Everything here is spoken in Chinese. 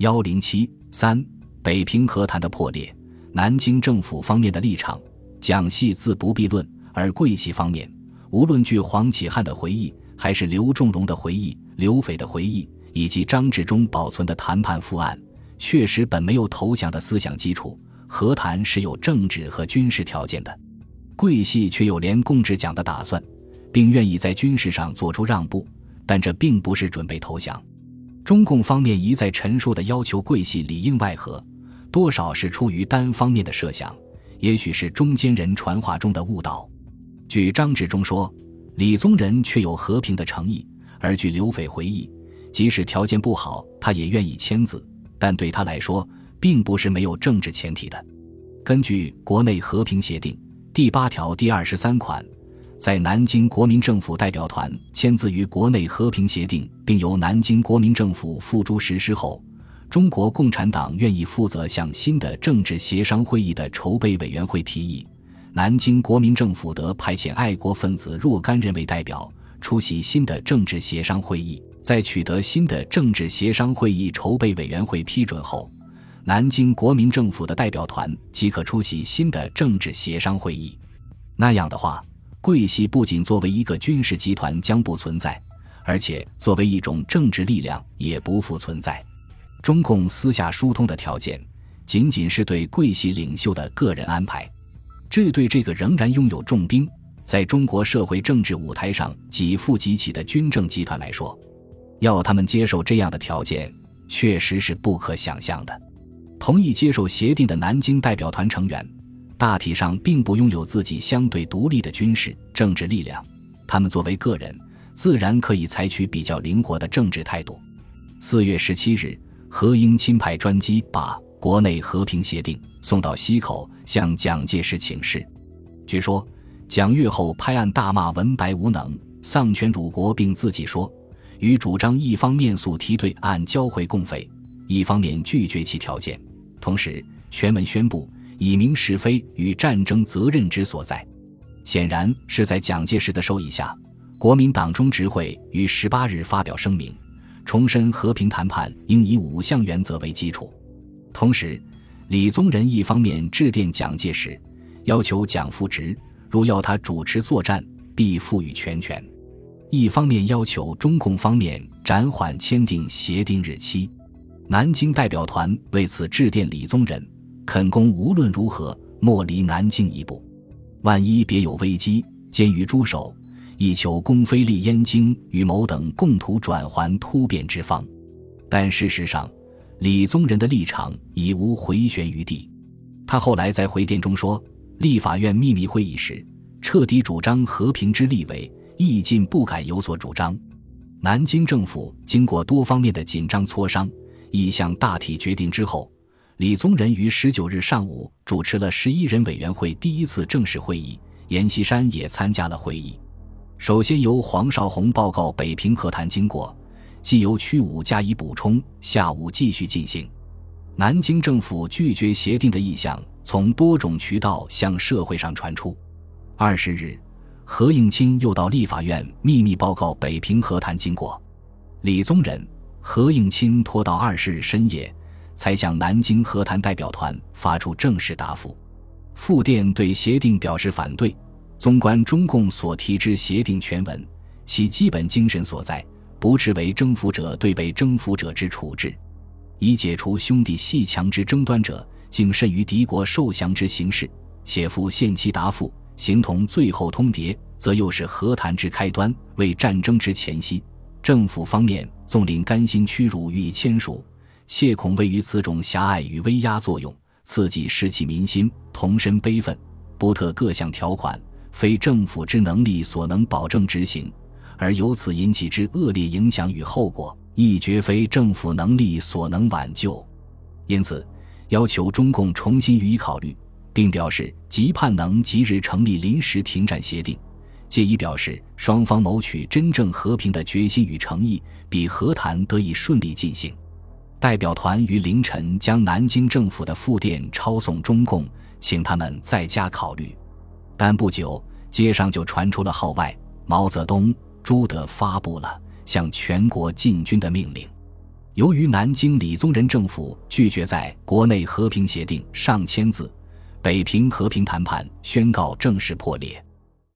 幺零七三，北平和谈的破裂，南京政府方面的立场，蒋系自不必论，而桂系方面，无论据黄启汉的回忆，还是刘仲荣的回忆、刘斐的回忆，以及张治中保存的谈判复案，确实本没有投降的思想基础，和谈是有政治和军事条件的，桂系却有连共治蒋的打算，并愿意在军事上做出让步，但这并不是准备投降。中共方面一再陈述的要求桂系里应外合，多少是出于单方面的设想，也许是中间人传话中的误导。据张治中说，李宗仁却有和平的诚意；而据刘斐回忆，即使条件不好，他也愿意签字。但对他来说，并不是没有政治前提的。根据《国内和平协定》第八条第二十三款。在南京国民政府代表团签字于国内和平协定，并由南京国民政府付诸实施后，中国共产党愿意负责向新的政治协商会议的筹备委员会提议，南京国民政府得派遣爱国分子若干人为代表出席新的政治协商会议。在取得新的政治协商会议筹备委员会批准后，南京国民政府的代表团即可出席新的政治协商会议。那样的话。桂系不仅作为一个军事集团将不存在，而且作为一种政治力量也不复存在。中共私下疏通的条件，仅仅是对桂系领袖的个人安排。这对这个仍然拥有重兵，在中国社会政治舞台上几负几起的军政集团来说，要他们接受这样的条件，确实是不可想象的。同意接受协定的南京代表团成员。大体上并不拥有自己相对独立的军事政治力量，他们作为个人，自然可以采取比较灵活的政治态度。四月十七日，何应钦派专机把国内和平协定送到西口，向蒋介石请示。据说，蒋阅后拍案大骂文白无能、丧权辱国，并自己说，与主张一方面速提对岸交回共匪，一方面拒绝其条件，同时全文宣布。以明是非与战争责任之所在，显然是在蒋介石的授意下，国民党中执会于十八日发表声明，重申和平谈判应以五项原则为基础。同时，李宗仁一方面致电蒋介石，要求蒋复职，如要他主持作战，必赋予全权；一方面要求中共方面暂缓签订协定日期。南京代表团为此致电李宗仁。肯攻无论如何莫离南京一步，万一别有危机，监于诸手，亦求攻非立燕京与某等共图转还突变之方。但事实上，李宗仁的立场已无回旋余地。他后来在回电中说：“立法院秘密会议时，彻底主张和平之立委，亦尽不敢有所主张。南京政府经过多方面的紧张磋商，意向大体决定之后。”李宗仁于十九日上午主持了十一人委员会第一次正式会议，阎锡山也参加了会议。首先由黄绍竑报告北平和谈经过，即由屈武加以补充。下午继续进行。南京政府拒绝协定的意向从多种渠道向社会上传出。二十日，何应钦又到立法院秘密报告北平和谈经过。李宗仁、何应钦拖到二十日深夜。才向南京和谈代表团发出正式答复。复电对协定表示反对。纵观中共所提之协定全文，其基本精神所在，不斥为征服者对被征服者之处置，以解除兄弟阋强之争端者，竟甚于敌国受降之形势。且复限期答复，形同最后通牒，则又是和谈之开端，为战争之前夕。政府方面纵令甘心屈辱予以签署。切恐位于此种狭隘与威压作用，刺激士气民心，同身悲愤，不特各项条款，非政府之能力所能保证执行，而由此引起之恶劣影响与后果，亦绝非政府能力所能挽救。因此，要求中共重新予以考虑，并表示即盼能即日成立临时停战协定，借以表示双方谋取真正和平的决心与诚意，比和谈得以顺利进行。代表团于凌晨将南京政府的复电抄送中共，请他们再加考虑。但不久，街上就传出了号外：毛泽东、朱德发布了向全国进军的命令。由于南京李宗仁政府拒绝在国内和平协定上签字，北平和平谈判宣告正式破裂。